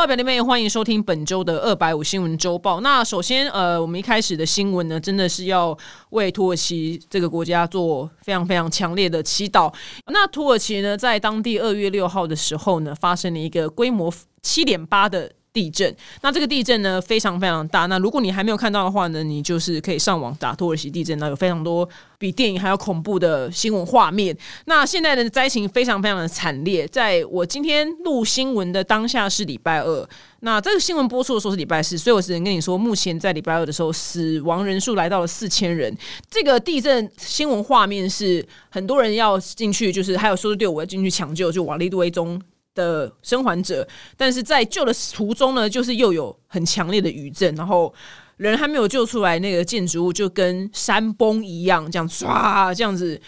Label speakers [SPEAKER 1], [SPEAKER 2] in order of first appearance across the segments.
[SPEAKER 1] 报表里面也，欢迎收听本周的二百五新闻周报。那首先，呃，我们一开始的新闻呢，真的是要为土耳其这个国家做非常非常强烈的祈祷。那土耳其呢，在当地二月六号的时候呢，发生了一个规模七点八的。地震，那这个地震呢非常非常大。那如果你还没有看到的话呢，你就是可以上网打土耳其地震，那有非常多比电影还要恐怖的新闻画面。那现在的灾情非常非常的惨烈。在我今天录新闻的当下是礼拜二，那这个新闻播出的时候是礼拜四，所以我只能跟你说，目前在礼拜二的时候，死亡人数来到了四千人。这个地震新闻画面是很多人要进去，就是还有搜救队伍要进去抢救，就瓦利多中。的生还者，但是在救的途中呢，就是又有很强烈的余震，然后人还没有救出来，那个建筑物就跟山崩一样，这样唰，这样子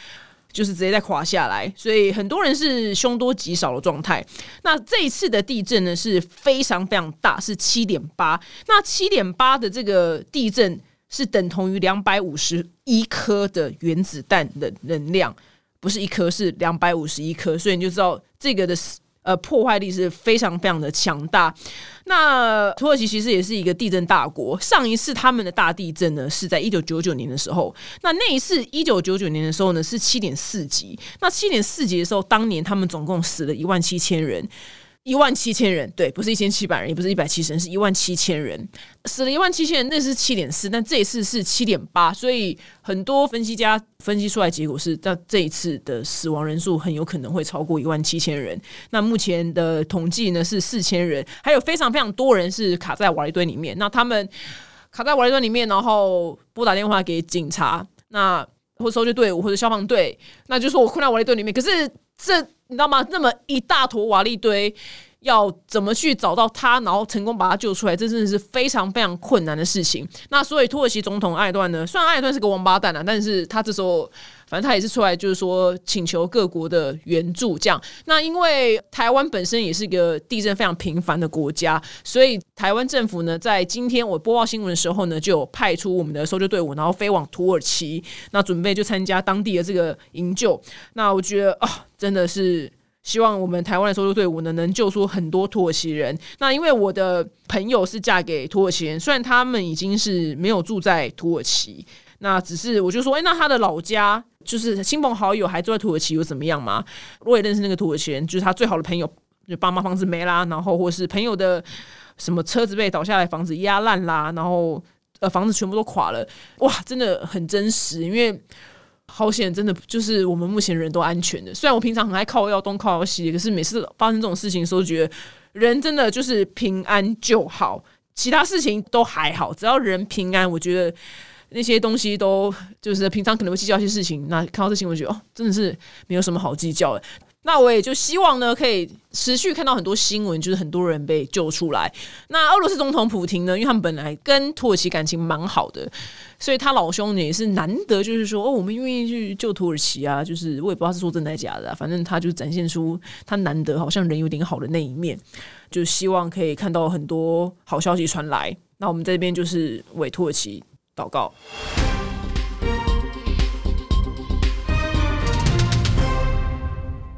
[SPEAKER 1] 就是直接在垮下来，所以很多人是凶多吉少的状态。那这一次的地震呢是非常非常大，是七点八。那七点八的这个地震是等同于两百五十一颗的原子弹的能量，不是一颗，是两百五十一颗，所以你就知道这个的。呃，破坏力是非常非常的强大。那土耳其其实也是一个地震大国。上一次他们的大地震呢，是在一九九九年的时候。那那一次一九九九年的时候呢，是七点四级。那七点四级的时候，当年他们总共死了一万七千人。一万七千人，对，不是一千七百人，也不是一百七十人，是一万七千人，死了一万七千人，那是七点四，但这一次是七点八，所以很多分析家分析出来结果是，到这一次的死亡人数很有可能会超过一万七千人。那目前的统计呢是四千人，还有非常非常多人是卡在瓦砾堆里面。那他们卡在瓦砾堆里面，然后拨打电话给警察，那或搜救队伍或者消防队，那就说我困在瓦砾堆里面，可是这。你知道吗？那么一大坨瓦砾堆，要怎么去找到他，然后成功把他救出来？这真的是非常非常困难的事情。那所以土耳其总统艾段呢？虽然艾段是个王八蛋啊，但是他这时候。反正他也是出来，就是说请求各国的援助，这样。那因为台湾本身也是一个地震非常频繁的国家，所以台湾政府呢，在今天我播报新闻的时候呢，就派出我们的搜救队伍，然后飞往土耳其，那准备就参加当地的这个营救。那我觉得啊，真的是希望我们台湾的搜救队伍呢，能救出很多土耳其人。那因为我的朋友是嫁给土耳其人，虽然他们已经是没有住在土耳其，那只是我就说，哎，那他的老家。就是亲朋好友还住在土耳其又怎么样嘛？我也认识那个土耳其人，就是他最好的朋友，就爸妈房子没啦，然后或是朋友的什么车子被倒下来，房子压烂啦，然后呃房子全部都垮了，哇，真的很真实。因为好险，真的就是我们目前人都安全的。虽然我平常很爱靠要东靠西，可是每次发生这种事情的时候，觉得人真的就是平安就好，其他事情都还好，只要人平安，我觉得。那些东西都就是平常可能会计较一些事情，那看到这新闻觉得哦，真的是没有什么好计较的。那我也就希望呢，可以持续看到很多新闻，就是很多人被救出来。那俄罗斯总统普京呢，因为他们本来跟土耳其感情蛮好的，所以他老兄也是难得，就是说哦，我们愿意去救土耳其啊。就是我也不知道是说真的假的，反正他就展现出他难得好像人有点好的那一面，就希望可以看到很多好消息传来。那我们这边就是为土耳其。祷告。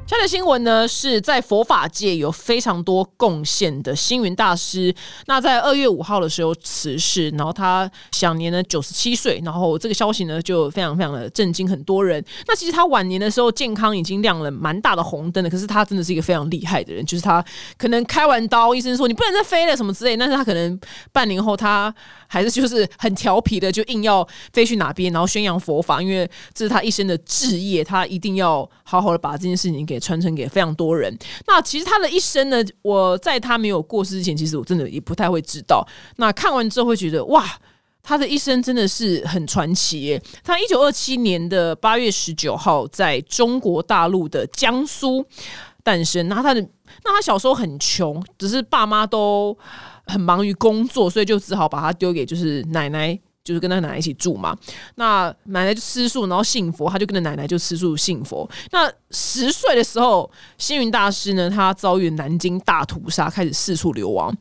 [SPEAKER 1] 他的新闻呢，是在佛法界有非常多贡献的星云大师。那在二月五号的时候辞世，然后他享年呢九十七岁。然后这个消息呢，就非常非常的震惊很多人。那其实他晚年的时候健康已经亮了蛮大的红灯了，可是他真的是一个非常厉害的人。就是他可能开完刀，医生说你不能再飞了什么之类，但是他可能半年后他还是就是很调皮的，就硬要飞去哪边，然后宣扬佛法，因为这是他一生的志业，他一定要好好的把这件事情给。传承给非常多人。那其实他的一生呢，我在他没有过世之前，其实我真的也不太会知道。那看完之后会觉得，哇，他的一生真的是很传奇耶。他一九二七年的八月十九号在中国大陆的江苏诞生。那他的那他小时候很穷，只是爸妈都很忙于工作，所以就只好把他丢给就是奶奶。就是跟他奶奶一起住嘛，那奶奶就吃素，然后信佛，他就跟着奶奶就吃素信佛。那十岁的时候，星云大师呢，他遭遇南京大屠杀，开始四处流亡。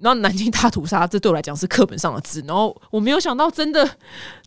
[SPEAKER 1] 然后南京大屠杀，这对我来讲是课本上的字。然后我没有想到，真的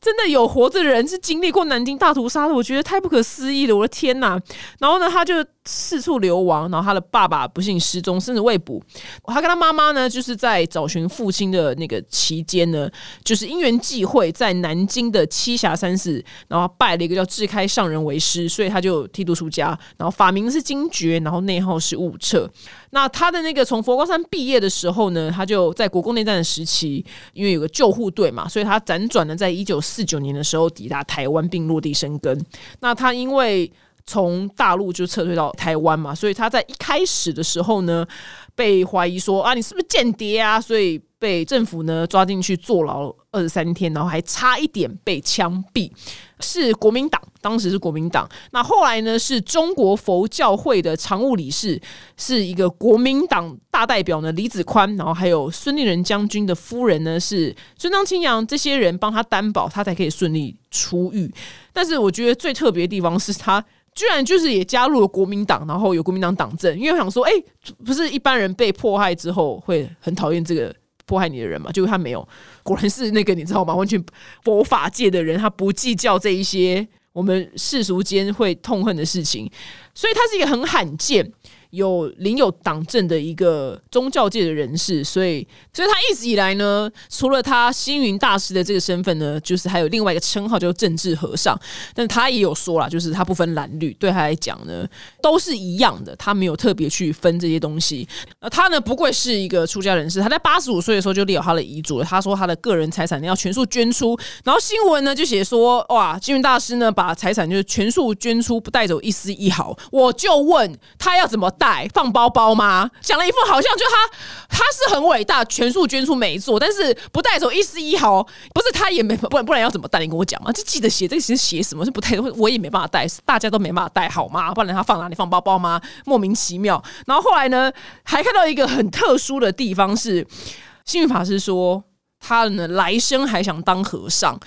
[SPEAKER 1] 真的有活着的人是经历过南京大屠杀的，我觉得太不可思议了，我的天呐！然后呢，他就四处流亡，然后他的爸爸不幸失踪，甚至未捕。他跟他妈妈呢，就是在找寻父亲的那个期间呢，就是因缘际会，在南京的栖霞山寺，然后拜了一个叫智开上人为师，所以他就剃度出家，然后法名是金觉，然后内号是悟彻。那他的那个从佛光山毕业的时候呢，他就在国共内战的时期，因为有个救护队嘛，所以他辗转呢在一九四九年的时候抵达台湾并落地生根。那他因为从大陆就撤退到台湾嘛，所以他在一开始的时候呢，被怀疑说啊，你是不是间谍啊？所以被政府呢抓进去坐牢二十三天，然后还差一点被枪毙。是国民党，当时是国民党。那后来呢，是中国佛教会的常务理事，是一个国民党大代表呢，李子宽。然后还有孙立人将军的夫人呢，是孙张清扬，这些人帮他担保，他才可以顺利出狱。但是我觉得最特别的地方是他。居然就是也加入了国民党，然后有国民党党政，因为我想说，哎，不是一般人被迫害之后会很讨厌这个迫害你的人嘛？结果他没有，果然是那个你知道吗？完全佛法界的人，他不计较这一些我们世俗间会痛恨的事情，所以他是一个很罕见。有领有党政的一个宗教界的人士，所以，所以他一直以来呢，除了他星云大师的这个身份呢，就是还有另外一个称号叫政治和尚。但他也有说了，就是他不分蓝绿，对他来讲呢，都是一样的，他没有特别去分这些东西。呃，他呢，不愧是一个出家人士，他在八十五岁的时候就立好他的遗嘱了。他说他的个人财产要全数捐出，然后新闻呢就写说，哇，星云大师呢把财产就是全数捐出，不带走一丝一毫。我就问他要怎么？带放包包吗？讲了一副好像就他他是很伟大，全数捐出没错，但是不带走一丝一毫，不是他也没不然不然要怎么带？你跟我讲嘛，就记得写这个其实写什么是不带，我也没办法带，大家都没办法带好吗？不然他放哪里放包包吗？莫名其妙。然后后来呢，还看到一个很特殊的地方是，幸运法师说他呢来生还想当和尚。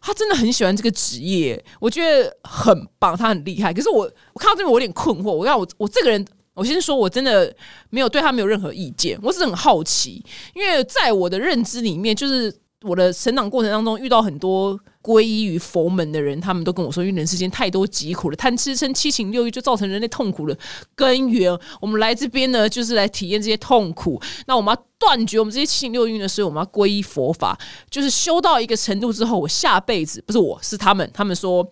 [SPEAKER 1] 他真的很喜欢这个职业，我觉得很棒，他很厉害。可是我我看到这边我有点困惑，我要我我这个人。我先说，我真的没有对他没有任何意见，我只是很好奇，因为在我的认知里面，就是我的成长过程当中遇到很多皈依于佛门的人，他们都跟我说，因为人世间太多疾苦了，贪吃嗔七情六欲就造成人类痛苦的根源。我们来这边呢，就是来体验这些痛苦。那我们要断绝我们这些七情六欲呢，所以我们要皈依佛法，就是修到一个程度之后，我下辈子不是我是他们，他们说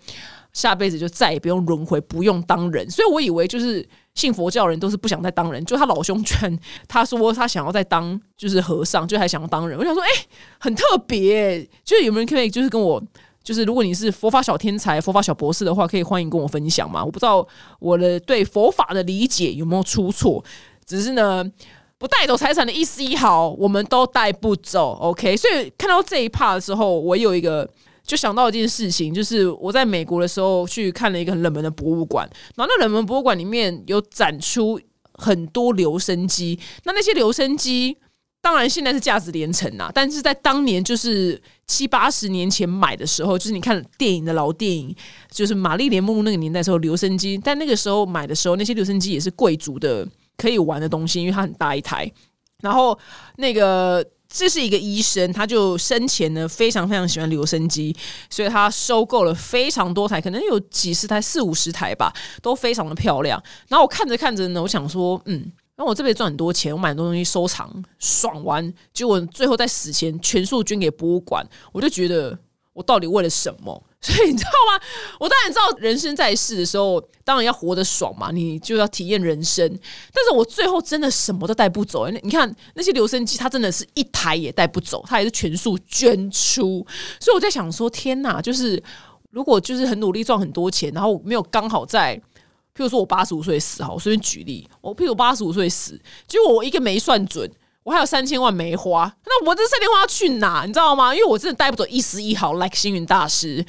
[SPEAKER 1] 下辈子就再也不用轮回，不用当人。所以我以为就是。信佛教人都是不想再当人，就他老兄劝 他说他想要再当就是和尚，就还想要当人。我想说，哎，很特别，就是有没有人可以就是跟我，就是如果你是佛法小天才、佛法小博士的话，可以欢迎跟我分享嘛。我不知道我的对佛法的理解有没有出错，只是呢，不带走财产的一丝一毫，我们都带不走。OK，所以看到这一 part 的时候，我有一个。就想到一件事情，就是我在美国的时候去看了一个很冷门的博物馆，然后那冷门博物馆里面有展出很多留声机，那那些留声机当然现在是价值连城啊，但是在当年就是七八十年前买的时候，就是你看电影的老电影，就是玛丽莲梦露那个年代时候留声机，但那个时候买的时候，那些留声机也是贵族的可以玩的东西，因为它很大一台，然后那个。这是一个医生，他就生前呢非常非常喜欢留声机，所以他收购了非常多台，可能有几十台、四五十台吧，都非常的漂亮。然后我看着看着呢，我想说，嗯，那我这辈子赚很多钱，我买很多东西收藏，爽完，结果最后在死前全数捐给博物馆，我就觉得我到底为了什么？所以你知道吗？我当然知道人生在世的时候，当然要活得爽嘛，你就要体验人生。但是我最后真的什么都带不走。你看那些留声机，它真的是一台也带不走，它也是全数捐出。所以我在想说，天哪！就是如果就是很努力赚很多钱，然后没有刚好在，譬如说我八十五岁死，好，我随便举例，我譬如八十五岁死，结果我一个没算准。我还有三千万没花，那我这三千万要去哪？你知道吗？因为我真的带不走一丝一毫。Like 星云大师，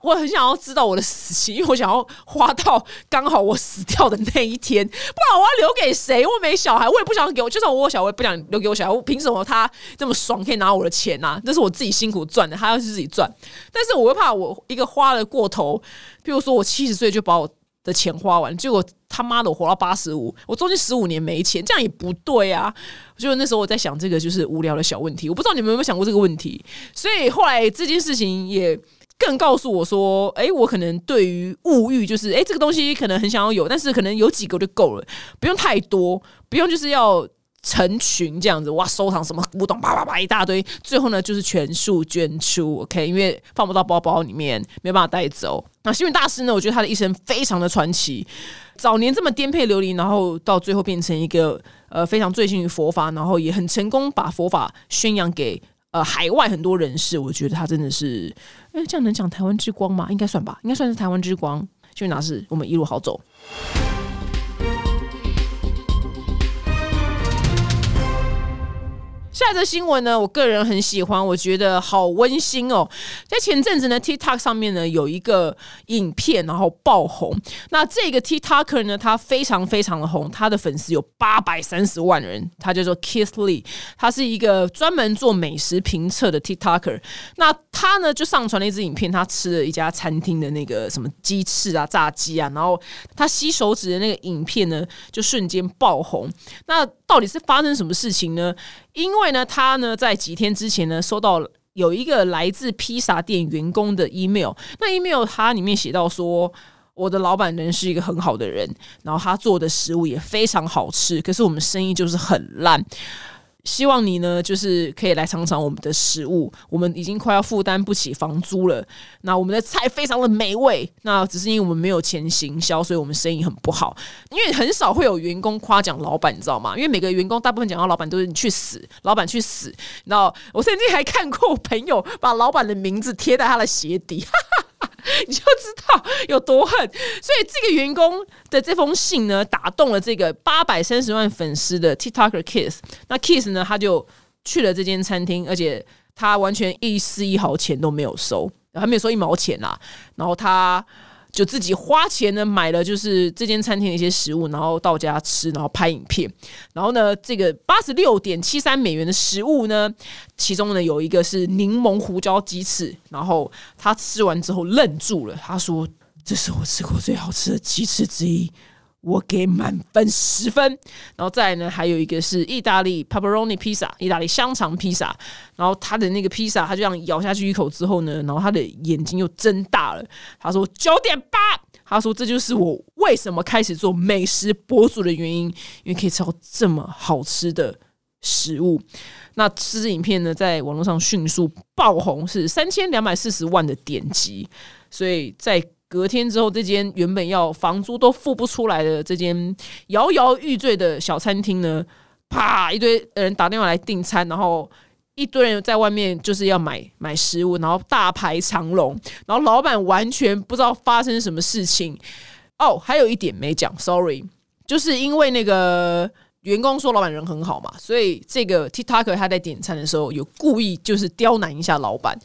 [SPEAKER 1] 我很想要知道我的死期，因为我想要花到刚好我死掉的那一天，不然我要留给谁？我没小孩，我也不想给我，就算我有小孩，我也不想留给我小孩。我凭什么他这么爽可以拿我的钱呢？这是我自己辛苦赚的，他要是自己赚。但是我又怕我一个花了过头，譬如说我七十岁就把我。的钱花完，结果他妈的我活到八十五，我中间十五年没钱，这样也不对啊！就那时候我在想这个就是无聊的小问题，我不知道你们有没有想过这个问题。所以后来这件事情也更告诉我说，哎，我可能对于物欲，就是哎，这个东西可能很想要有，但是可能有几个就够了，不用太多，不用就是要。成群这样子哇，收藏什么古董，叭叭叭一大堆，最后呢就是全数捐出，OK，因为放不到包包里面，没办法带走。那幸运大师呢，我觉得他的一生非常的传奇，早年这么颠沛流离，然后到最后变成一个呃非常醉心于佛法，然后也很成功把佛法宣扬给呃海外很多人士。我觉得他真的是，哎，这样能讲台湾之光吗？应该算吧，应该算是台湾之光。幸运大师，我们一路好走。下一则新闻呢，我个人很喜欢，我觉得好温馨哦。在前阵子呢，TikTok 上面呢有一个影片，然后爆红。那这个 TikToker 呢，他非常非常的红，他的粉丝有八百三十万人。他叫做 Keith Lee，他是一个专门做美食评测的 TikToker。那他呢就上传了一支影片，他吃了一家餐厅的那个什么鸡翅啊、炸鸡啊，然后他吸手指的那个影片呢，就瞬间爆红。那到底是发生什么事情呢？因为呢，他呢在几天之前呢收到有一个来自披萨店员工的 email，那 email 他里面写到说，我的老板人是一个很好的人，然后他做的食物也非常好吃，可是我们生意就是很烂。希望你呢，就是可以来尝尝我们的食物。我们已经快要负担不起房租了。那我们的菜非常的美味，那只是因为我们没有钱行销，所以我们生意很不好。因为很少会有员工夸奖老板，你知道吗？因为每个员工大部分讲到老板都是你去死，老板去死。那，我曾经还看过朋友把老板的名字贴在他的鞋底。你就知道有多恨，所以这个员工的这封信呢，打动了这个八百三十万粉丝的 TikToker Kiss。那 Kiss 呢，他就去了这间餐厅，而且他完全一丝一毫钱都没有收，还没有收一毛钱啦。然后他。就自己花钱呢买了，就是这间餐厅的一些食物，然后到家吃，然后拍影片。然后呢，这个八十六点七三美元的食物呢，其中呢有一个是柠檬胡椒鸡翅。然后他吃完之后愣住了，他说：“这是我吃过最好吃的鸡翅之一。”我给满分十分，然后再来呢，还有一个是意大利 pepperoni 披萨，意大利香肠披萨。然后他的那个披萨，他就这样咬下去一口之后呢，然后他的眼睛又睁大了。他说九点八，他说这就是我为什么开始做美食博主的原因，因为可以吃到这么好吃的食物。那这支影片呢，在网络上迅速爆红，是三千两百四十万的点击，所以在。隔天之后，这间原本要房租都付不出来的这间摇摇欲坠的小餐厅呢，啪，一堆人打电话来订餐，然后一堆人在外面就是要买买食物，然后大排长龙，然后老板完全不知道发生什么事情。哦，还有一点没讲，sorry，就是因为那个员工说老板人很好嘛，所以这个 TikTok 他在点餐的时候有故意就是刁难一下老板。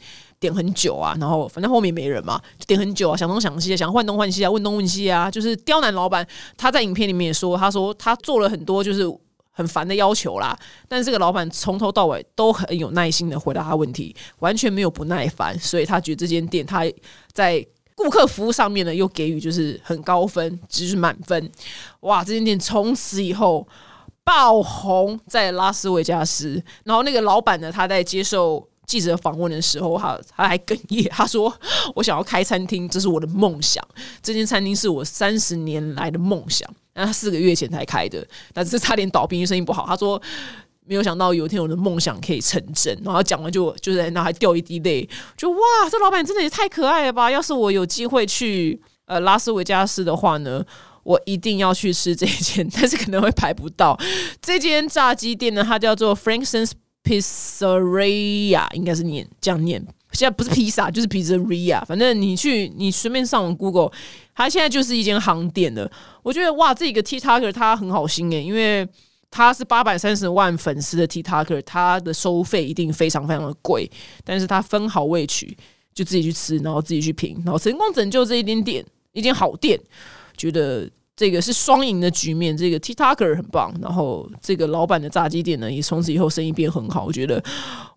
[SPEAKER 1] 点很久啊，然后反正后面没人嘛，就点很久啊，想东想西啊，想换东换西啊，问东问西啊，就是刁难老板。他在影片里面也说，他说他做了很多就是很烦的要求啦，但是这个老板从头到尾都很有耐心的回答他问题，完全没有不耐烦，所以他觉得这间店他在顾客服务上面呢又给予就是很高分，就是满分。哇，这间店从此以后爆红在拉斯维加斯，然后那个老板呢，他在接受。记者访问的时候，他他还哽咽，他说：“我想要开餐厅，这是我的梦想。这间餐厅是我三十年来的梦想。那他四个月前才开的，但是差点倒闭，因为生意不好。他说没有想到有一天我的梦想可以成真。然后讲完就就在那还掉一滴泪，就哇，这老板真的也太可爱了吧！要是我有机会去呃拉斯维加斯的话呢，我一定要去吃这间，但是可能会排不到。这间炸鸡店呢，它叫做 Frankson's。Pizzeria 应该是念这样念，现在不是披萨就是 Pizzeria，反正你去你随便上网 Google，它现在就是一间航店的。我觉得哇，这个 TikToker 他很好心诶，因为他是八百三十万粉丝的 TikToker，他的收费一定非常非常的贵，但是他分好位取，就自己去吃，然后自己去评，然后成功拯救这一间店，一间好店，觉得。这个是双赢的局面，这个 TikToker 很棒，然后这个老板的炸鸡店呢，也从此以后生意变很好。我觉得，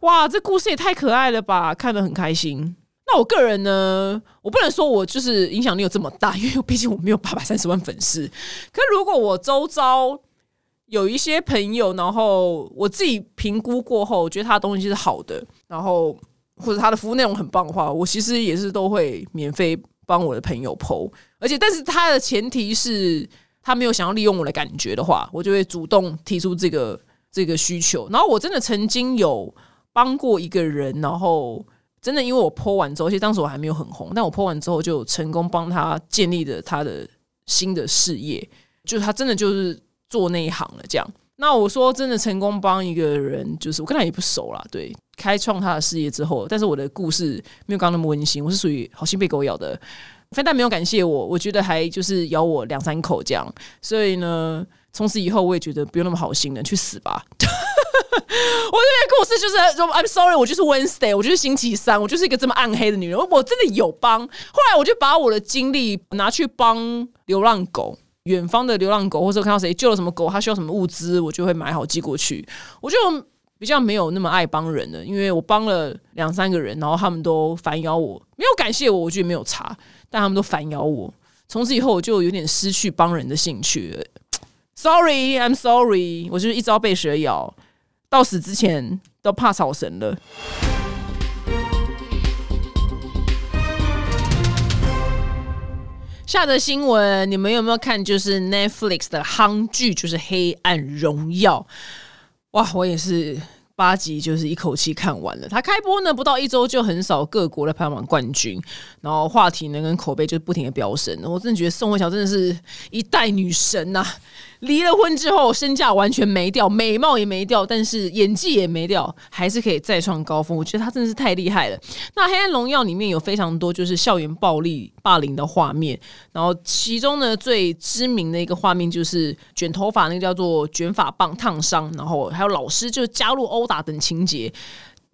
[SPEAKER 1] 哇，这故事也太可爱了吧，看得很开心。那我个人呢，我不能说我就是影响力有这么大，因为毕竟我没有八百三十万粉丝。可如果我周遭有一些朋友，然后我自己评估过后，觉得他的东西是好的，然后或者他的服务内容很棒的话，我其实也是都会免费帮我的朋友剖。而且，但是他的前提是他没有想要利用我的感觉的话，我就会主动提出这个这个需求。然后，我真的曾经有帮过一个人，然后真的因为我剖完之后，而且当时我还没有很红，但我剖完之后就成功帮他建立了他的新的事业，就是他真的就是做那一行了。这样，那我说真的成功帮一个人，就是我跟他也不熟啦，对，开创他的事业之后，但是我的故事没有刚那么温馨，我是属于好心被狗咬的。非但没有感谢我，我觉得还就是咬我两三口这样，所以呢，从此以后我也觉得不用那么好心了，去死吧！我这边故事就是，I'm sorry，我就是 Wednesday，我就是星期三，我就是一个这么暗黑的女人，我真的有帮。后来我就把我的精力拿去帮流浪狗，远方的流浪狗，或者看到谁救了什么狗，他需要什么物资，我就会买好寄过去。我就比较没有那么爱帮人的，因为我帮了两三个人，然后他们都反咬我，没有感谢我，我觉得没有差。但他们都反咬我，从此以后我就有点失去帮人的兴趣。Sorry，I'm sorry，我就是一朝被蛇咬，到死之前都怕草绳了。下的新闻，你们有没有看？就是 Netflix 的夯剧，就是《黑暗荣耀》。哇，我也是。八集就是一口气看完了。它开播呢不到一周就横扫各国的排行榜冠军，然后话题呢跟口碑就不停的飙升。我真的觉得宋慧乔真的是一代女神呐！离了婚之后，身价完全没掉，美貌也没掉，但是演技也没掉，还是可以再创高峰。我觉得他真的是太厉害了。那《黑暗荣耀》里面有非常多就是校园暴力、霸凌的画面，然后其中呢最知名的一个画面就是卷头发，那个叫做卷发棒烫伤，然后还有老师就加入殴打等情节。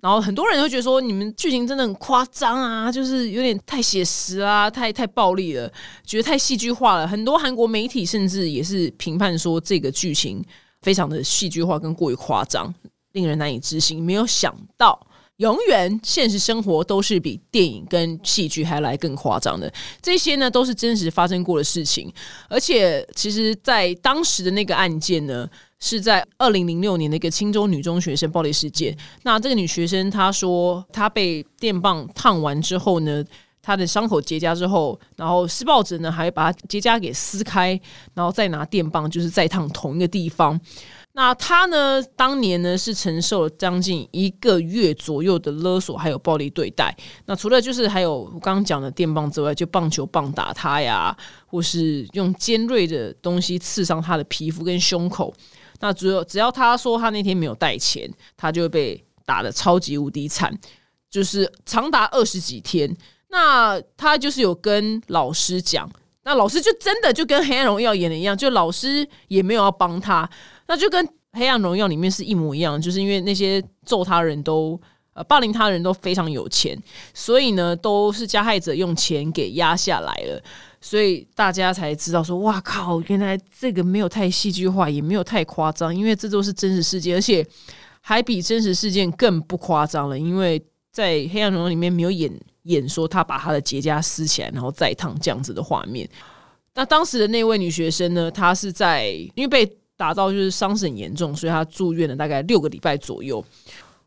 [SPEAKER 1] 然后很多人会觉得说，你们剧情真的很夸张啊，就是有点太写实啊，太太暴力了，觉得太戏剧化了。很多韩国媒体甚至也是评判说，这个剧情非常的戏剧化跟过于夸张，令人难以置信。没有想到。永远，现实生活都是比电影跟戏剧还来更夸张的。这些呢，都是真实发生过的事情。而且，其实，在当时的那个案件呢，是在二零零六年的一个青州女中学生暴力事件。那这个女学生她说，她被电棒烫完之后呢，她的伤口结痂之后，然后施暴者呢还把结痂给撕开，然后再拿电棒就是再烫同一个地方。那她呢？当年呢是承受了将近一个月左右的勒索，还有暴力对待。那除了就是还有我刚刚讲的电棒之外，就棒球棒打她呀，或是用尖锐的东西刺伤她的皮肤跟胸口。那只有只要他说他那天没有带钱，他就会被打的超级无敌惨，就是长达二十几天。那他就是有跟老师讲，那老师就真的就跟《黑暗荣耀》演的一样，就老师也没有要帮他。那就跟《黑暗荣耀》里面是一模一样，就是因为那些揍他人都呃霸凌他人都非常有钱，所以呢都是加害者用钱给压下来了，所以大家才知道说哇靠，原来这个没有太戏剧化，也没有太夸张，因为这都是真实事件，而且还比真实事件更不夸张了，因为在《黑暗荣耀》里面没有演演说他把他的结痂撕起来然后再烫这样子的画面。那当时的那位女学生呢，她是在因为被打到就是伤势很严重，所以她住院了大概六个礼拜左右。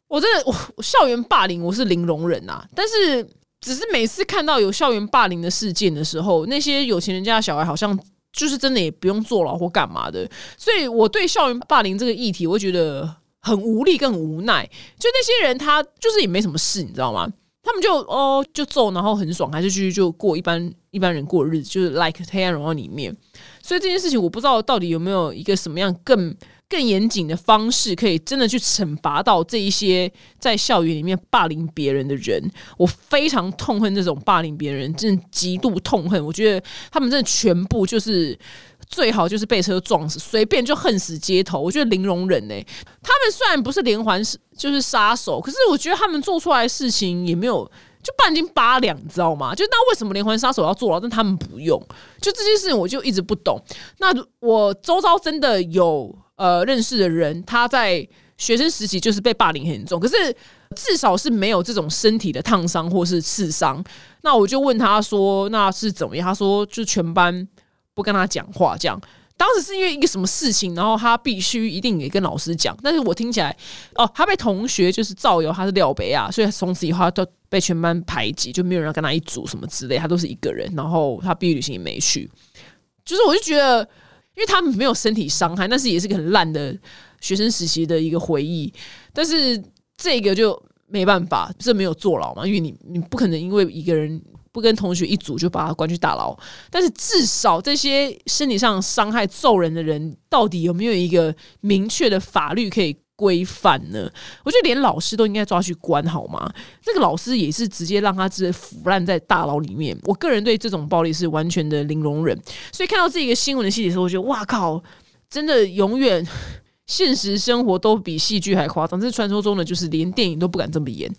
[SPEAKER 1] 我真的，我校园霸凌我是零容忍啊！但是，只是每次看到有校园霸凌的事件的时候，那些有钱人家的小孩好像就是真的也不用坐牢或干嘛的。所以我对校园霸凌这个议题，我觉得很无力，更无奈。就那些人，他就是也没什么事，你知道吗？他们就哦就揍，然后很爽，还是继续就过一般一般人过日子，就是 like《黑暗荣耀》里面。所以这件事情我不知道到底有没有一个什么样更更严谨的方式，可以真的去惩罚到这一些在校园里面霸凌别人的人。我非常痛恨这种霸凌别人，真的极度痛恨。我觉得他们真的全部就是最好就是被车撞死，随便就恨死街头。我觉得零容忍呢。他们虽然不是连环就是杀手，可是我觉得他们做出来的事情也没有。就半斤八两，你知道吗？就那为什么连环杀手要坐牢，但他们不用？就这件事情，我就一直不懂。那我周遭真的有呃认识的人，他在学生时期就是被霸凌很严重，可是至少是没有这种身体的烫伤或是刺伤。那我就问他说：“那是怎么样？”他说：“就全班不跟他讲话，这样。”当时是因为一个什么事情，然后他必须一定也跟老师讲。但是我听起来，哦，他被同学就是造谣他是廖北啊，所以从此以后他都被全班排挤，就没有人跟他一组什么之类，他都是一个人。然后他毕业旅行也没去，就是我就觉得，因为他们没有身体伤害，但是也是个很烂的学生时期的一个回忆。但是这个就没办法，这没有坐牢嘛，因为你你不可能因为一个人。不跟同学一组就把他关去大牢，但是至少这些身体上伤害揍人的人，到底有没有一个明确的法律可以规范呢？我觉得连老师都应该抓去关，好吗？这个老师也是直接让他直接腐烂在大牢里面。我个人对这种暴力是完全的零容忍，所以看到这一个新闻的细节时候，我觉得哇靠，真的永远。现实生活都比戏剧还夸张，这是传说中的，就是连电影都不敢这么演。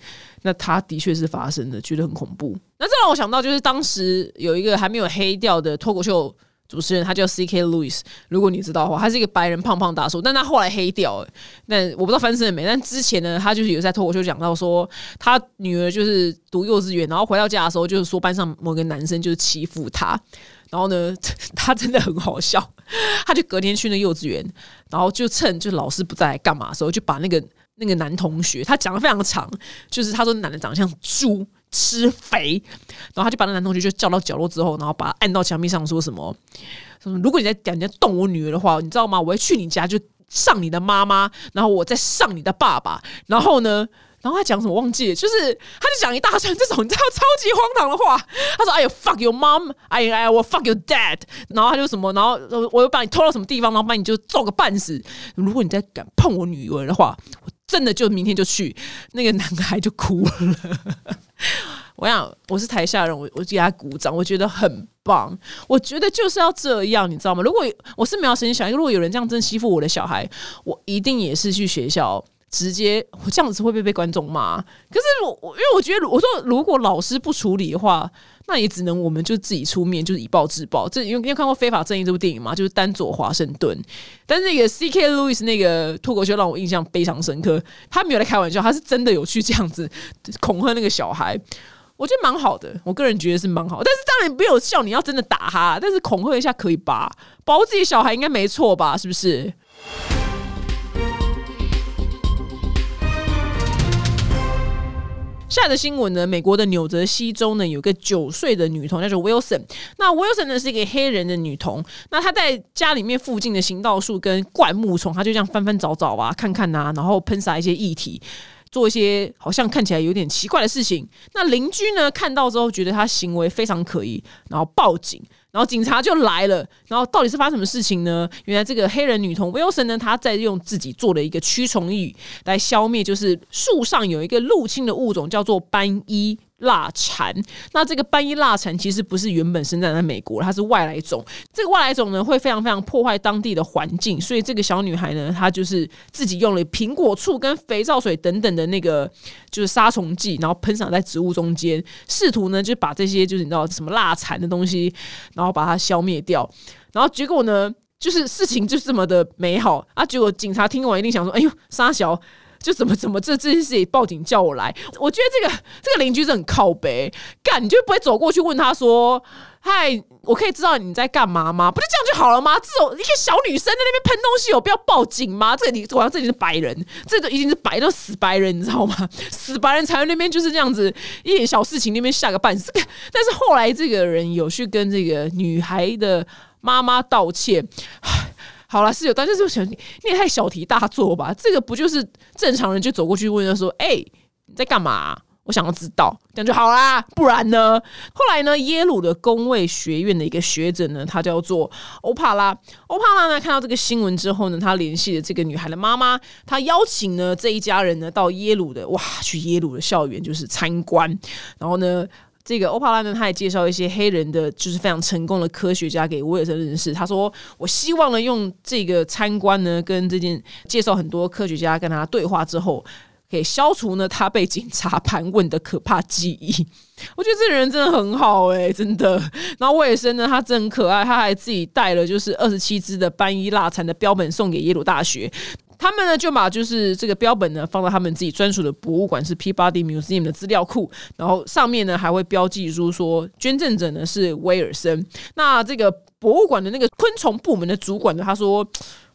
[SPEAKER 1] 那他的确是发生的，觉得很恐怖。那这让我想到，就是当时有一个还没有黑掉的脱口秀主持人，他叫 C K Louis。如果你知道的话，他是一个白人胖胖大叔，但他后来黑掉了。那我不知道翻身了没。但之前呢，他就是有在脱口秀讲到说，他女儿就是读幼稚园，然后回到家的时候，就是说班上某个男生就是欺负他。然后呢，他真的很好笑，他就隔天去那幼稚园，然后就趁就老师不在干嘛的时候，就把那个那个男同学，他讲的非常长，就是他说男的长得像猪，吃肥，然后他就把那男同学就叫到角落之后，然后把他按到墙壁上，说什么，什么如果你在敢人家动我女儿的话，你知道吗？我会去你家就上你的妈妈，然后我再上你的爸爸，然后呢？然后他讲什么忘记了，就是他就讲一大串这种你知道超级荒唐的话。他说：“哎呦，fuck your mom，哎哎，我 fuck your dad。”然后他就什么，然后我又把你拖到什么地方，然后把你就揍个半死。如果你再敢碰我女儿的话，我真的就明天就去。那个男孩就哭了。我想我是台下人，我我给他鼓掌，我觉得很棒。我觉得就是要这样，你知道吗？如果我是没有时间想，如果有人这样真欺负我的小孩，我一定也是去学校。直接我这样子会不会被观众骂？可是我因为我觉得我说如果老师不处理的话，那也只能我们就自己出面，就是以暴制暴。这因为你有看过《非法正义》这部电影吗？就是丹佐华盛顿，但是那个 C K Louis 那个脱口秀让我印象非常深刻。他没有在开玩笑，他是真的有去这样子恐吓那个小孩。我觉得蛮好的，我个人觉得是蛮好。但是当然没有笑，你要真的打他，但是恐吓一下可以吧？保护自己小孩应该没错吧？是不是？下的新闻呢？美国的纽泽西州呢，有个九岁的女童叫做 Wilson。那 Wilson 呢是一个黑人的女童。那她在家里面附近的行道树跟灌木丛，她就这样翻翻找找啊，看看啊，然后喷洒一些液体，做一些好像看起来有点奇怪的事情。那邻居呢看到之后，觉得她行为非常可疑，然后报警。然后警察就来了，然后到底是发生什么事情呢？原来这个黑人女童 Wilson 呢，她在用自己做的一个驱虫语来消灭，就是树上有一个入侵的物种，叫做斑衣。蜡蝉，那这个斑衣蜡蝉其实不是原本生长在美国，它是外来种。这个外来种呢，会非常非常破坏当地的环境，所以这个小女孩呢，她就是自己用了苹果醋跟肥皂水等等的那个就是杀虫剂，然后喷洒在植物中间，试图呢就把这些就是你知道什么蜡蝉的东西，然后把它消灭掉。然后结果呢，就是事情就这么的美好啊！结果警察听完一定想说：“哎呦，沙小。”就怎么怎么这这件事情报警叫我来，我觉得这个这个邻居是很靠北，干你就不会走过去问他说：“嗨，我可以知道你在干嘛吗？”不就这样就好了吗？这种一个小女生在那边喷东西，有必要报警吗？这个你好像这里是白人，这都已经是白都死白人，你知道吗？死白人才在那边就是这样子一点小事情那边吓个半死。但是后来这个人有去跟这个女孩的妈妈道歉。好了，是有，但是就想你也太小题大做吧？这个不就是正常人就走过去问他说：“哎，你在干嘛？我想要知道。”这样就好啦，不然呢？后来呢？耶鲁的工卫学院的一个学者呢，他叫做欧帕拉。欧帕拉呢，看到这个新闻之后呢，他联系了这个女孩的妈妈，他邀请呢这一家人呢到耶鲁的哇，去耶鲁的校园就是参观，然后呢。这个欧帕拉呢，他也介绍一些黑人的，就是非常成功的科学家给威尔森认识。他说：“我希望呢，用这个参观呢，跟这件介绍很多科学家跟他对话之后，可以消除呢他被警察盘问的可怕记忆。我觉得这个人真的很好哎，真的。然后威尔森呢，他真可爱，他还自己带了就是二十七支的斑衣蜡蝉的标本送给耶鲁大学。”他们呢就把就是这个标本呢放到他们自己专属的博物馆，是 Peabody Museum 的资料库，然后上面呢还会标记出说捐赠者呢是威尔森。那这个博物馆的那个昆虫部门的主管呢，他说：“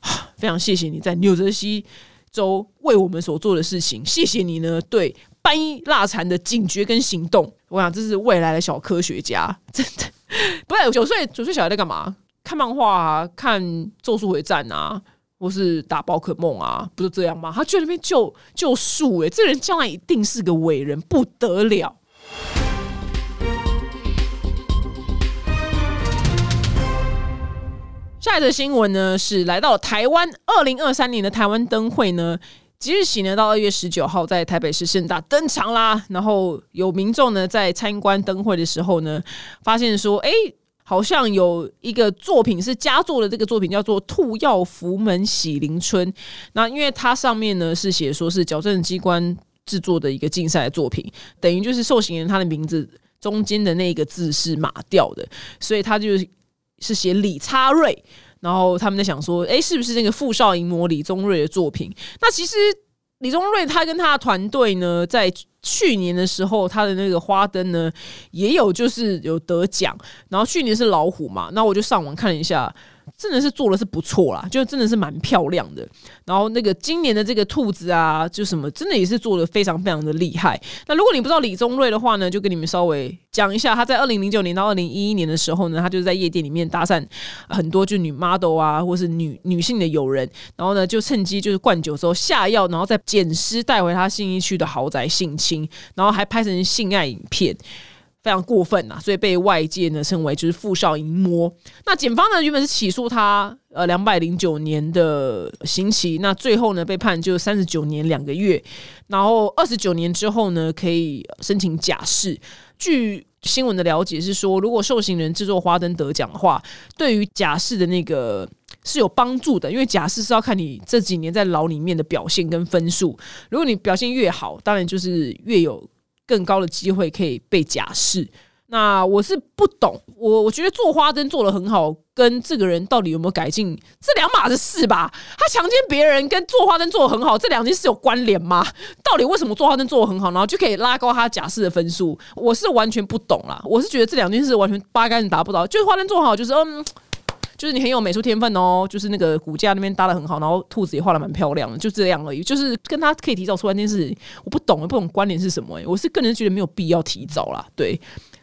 [SPEAKER 1] 非常谢谢你在纽泽西州为我们所做的事情，谢谢你呢对斑衣蜡蝉的警觉跟行动。我想这是未来的小科学家，真的不是九岁九岁小孩在干嘛？看漫画啊，看《咒术回战》啊，或是打宝可梦啊，不是这样吗？他去那边救救树，哎，这人将来一定是个伟人，不得了。”下一则新闻呢，是来到台湾二零二三年的台湾灯会呢，即日起呢到二月十九号在台北市盛大登场啦。然后有民众呢在参观灯会的时候呢，发现说，哎，好像有一个作品是佳作的这个作品叫做《兔药福门喜临春》。那因为它上面呢是写说是矫正机关制作的一个竞赛作品，等于就是受刑人他的名字中间的那个字是码掉的，所以他就。是写李差瑞，然后他们在想说，哎，是不是那个富少淫魔李宗瑞的作品？那其实李宗瑞他跟他的团队呢，在去年的时候，他的那个花灯呢，也有就是有得奖。然后去年是老虎嘛，那我就上网看了一下。真的是做的是不错啦，就真的是蛮漂亮的。然后那个今年的这个兔子啊，就什么真的也是做的非常非常的厉害。那如果你不知道李宗瑞的话呢，就跟你们稍微讲一下，他在二零零九年到二零一一年的时候呢，他就是在夜店里面搭讪很多就女 model 啊，或是女女性的友人，然后呢就趁机就是灌酒之后下药，然后再捡尸带回他信义区的豪宅性侵，然后还拍成性爱影片。非常过分呐，所以被外界呢称为就是富少淫魔。那检方呢原本是起诉他呃两百零九年的刑期，那最后呢被判就三十九年两个月，然后二十九年之后呢可以申请假释。据新闻的了解是说，如果受刑人制作花灯得奖的话，对于假释的那个是有帮助的，因为假释是要看你这几年在牢里面的表现跟分数，如果你表现越好，当然就是越有。更高的机会可以被假释，那我是不懂，我我觉得做花灯做的很好，跟这个人到底有没有改进，这两码子事吧。他强奸别人跟做花灯做的很好，这两件事有关联吗？到底为什么做花灯做的很好，然后就可以拉高他假释的分数？我是完全不懂啦。我是觉得这两件事完全八竿子打不着，就是花灯做好，就是嗯。就是你很有美术天分哦，就是那个骨架那边搭的很好，然后兔子也画的蛮漂亮的，就这样而已。就是跟他可以提早出来那件事，我不懂，我不懂关联是什么。我是个人觉得没有必要提早啦，对，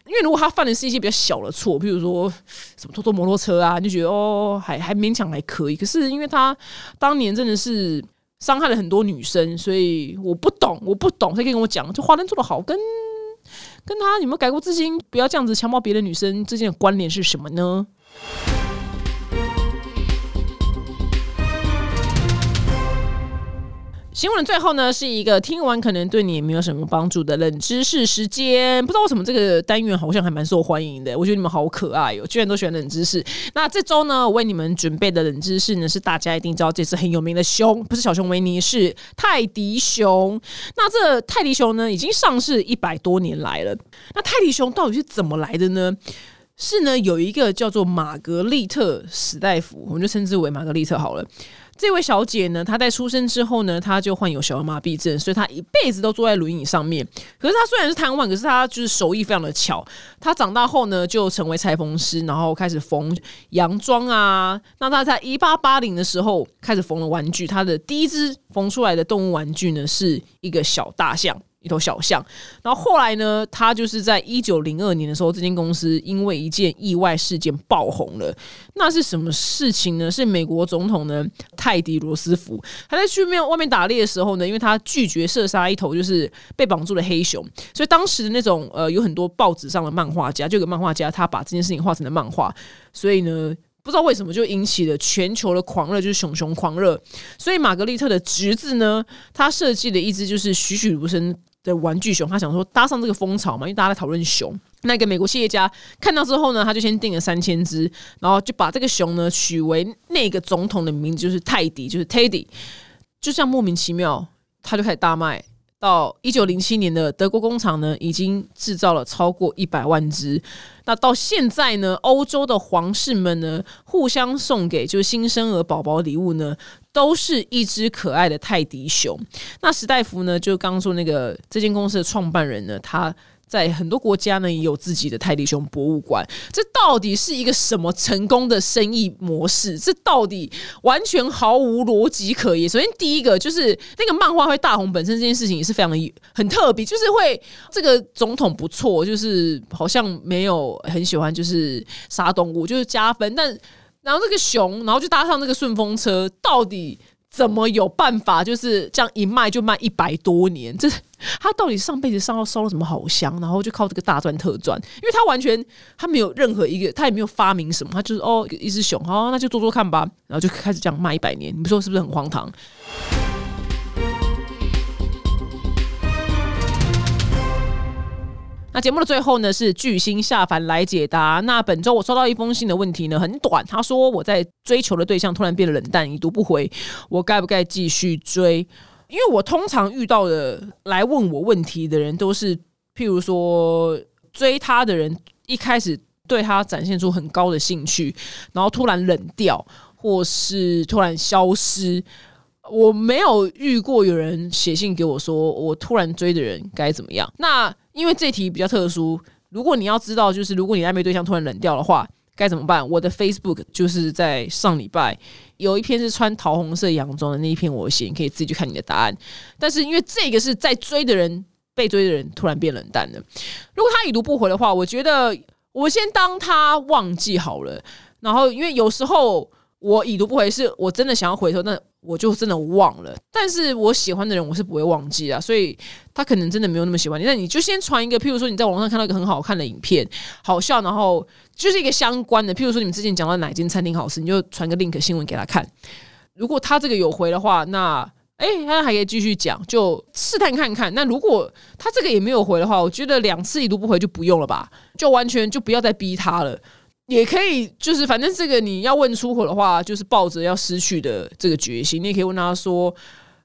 [SPEAKER 1] 因为如果他犯的是一些比较小的错，比如说什么偷偷摩托车啊，就觉得哦还还勉强还可以。可是因为他当年真的是伤害了很多女生，所以我不懂，我不懂，他可以跟我讲，就花灯做的好，跟跟他有没有改过自新，不要这样子强暴别的女生之间的关联是什么呢？新闻最后呢，是一个听完可能对你也没有什么帮助的冷知识时间。不知道为什么这个单元好像还蛮受欢迎的，我觉得你们好可爱哦，居然都喜欢冷知识。那这周呢，我为你们准备的冷知识呢，是大家一定知道，这次很有名的熊，不是小熊维尼，是泰迪熊。那这泰迪熊呢，已经上市一百多年来了。那泰迪熊到底是怎么来的呢？是呢，有一个叫做玛格丽特史大夫，我们就称之为玛格丽特好了。这位小姐呢，她在出生之后呢，她就患有小儿麻痹症，所以她一辈子都坐在轮椅上面。可是她虽然是瘫痪，可是她就是手艺非常的巧。她长大后呢，就成为裁缝师，然后开始缝洋装啊。那她在一八八零的时候开始缝了玩具，她的第一只缝出来的动物玩具呢，是一个小大象。一头小象，然后后来呢，他就是在一九零二年的时候，这间公司因为一件意外事件爆红了。那是什么事情呢？是美国总统呢泰迪罗斯福，他在去面外面打猎的时候呢，因为他拒绝射杀一头就是被绑住的黑熊，所以当时的那种呃有很多报纸上的漫画家，就有个漫画家他把这件事情画成了漫画，所以呢。不知道为什么就引起了全球的狂热，就是熊熊狂热。所以玛格丽特的侄子呢，他设计了一只就是栩栩如生的玩具熊，他想说搭上这个风潮嘛，因为大家在讨论熊。那个美国企业家看到之后呢，他就先订了三千只，然后就把这个熊呢取为那个总统的名字，就是泰迪，就是 Teddy。就这样莫名其妙，他就开始大卖。到一九零七年的德国工厂呢，已经制造了超过一百万只。那到现在呢，欧洲的皇室们呢，互相送给就是新生儿宝宝礼物呢，都是一只可爱的泰迪熊。那史大夫呢，就刚说那个这间公司的创办人呢，他在很多国家呢，也有自己的泰迪熊博物馆。这到底是一个什么成功的生意模式？这到底完全毫无逻辑可言。首先，第一个就是那个漫画会大红，本身这件事情也是非常的很特别，就是会这个总统不错，就是好像没有很喜欢就是杀动物，就是加分。但然后这个熊，然后就搭上那个顺风车，到底？怎么有办法就是这样一卖就卖一百多年？这他到底上辈子上到烧了什么好香？然后就靠这个大赚特赚，因为他完全他没有任何一个，他也没有发明什么，他就是哦一只熊，哦那就做做看吧，然后就开始这样卖一百年，你们说是不是很荒唐？节目的最后呢，是巨星下凡来解答。那本周我收到一封信的问题呢，很短。他说我在追求的对象突然变得冷淡，已读不回，我该不该继续追？因为我通常遇到的来问我问题的人，都是譬如说追他的人一开始对他展现出很高的兴趣，然后突然冷掉，或是突然消失。我没有遇过有人写信给我说，我突然追的人该怎么样？那因为这题比较特殊，如果你要知道，就是如果你暧昧对象突然冷掉的话，该怎么办？我的 Facebook 就是在上礼拜有一篇是穿桃红色洋装的那一篇，我写，你可以自己去看你的答案。但是因为这个是在追的人被追的人突然变冷淡了，如果他已读不回的话，我觉得我先当他忘记好了。然后因为有时候我已读不回，是我真的想要回头，那。我就真的忘了，但是我喜欢的人我是不会忘记啊，所以他可能真的没有那么喜欢你。那你就先传一个，譬如说你在网上看到一个很好看的影片，好笑，然后就是一个相关的，譬如说你们之前讲到哪间餐厅好吃，你就传个 link 新闻给他看。如果他这个有回的话，那哎，他还可以继续讲，就试探看看。那如果他这个也没有回的话，我觉得两次已读不回就不用了吧，就完全就不要再逼他了。也可以，就是反正这个你要问出口的话，就是抱着要失去的这个决心。你也可以问他说：“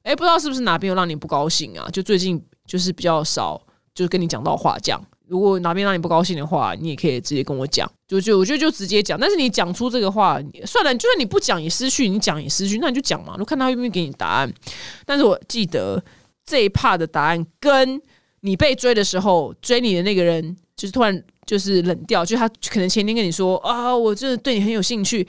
[SPEAKER 1] 哎，不知道是不是哪边有让你不高兴啊？就最近就是比较少，就是跟你讲到话这样。如果哪边让你不高兴的话，你也可以直接跟我讲。就就我觉得就直接讲。但是你讲出这个话，算了，就算你不讲也失去，你讲也失去，那你就讲嘛。就看他愿不愿意给你答案。但是我记得这一 part 的答案，跟你被追的时候，追你的那个人就是突然。就是冷掉，就他可能前天跟你说啊，我真的对你很有兴趣，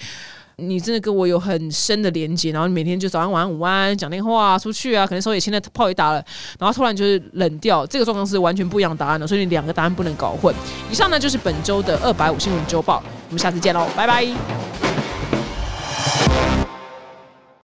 [SPEAKER 1] 你真的跟我有很深的连接，然后每天就早上晚上午安讲电话出去啊，可能手也牵在炮也打了，然后突然就是冷掉，这个状况是完全不一样的答案的，所以你两个答案不能搞混。以上呢就是本周的二百五新闻周报，我们下次见喽，拜拜。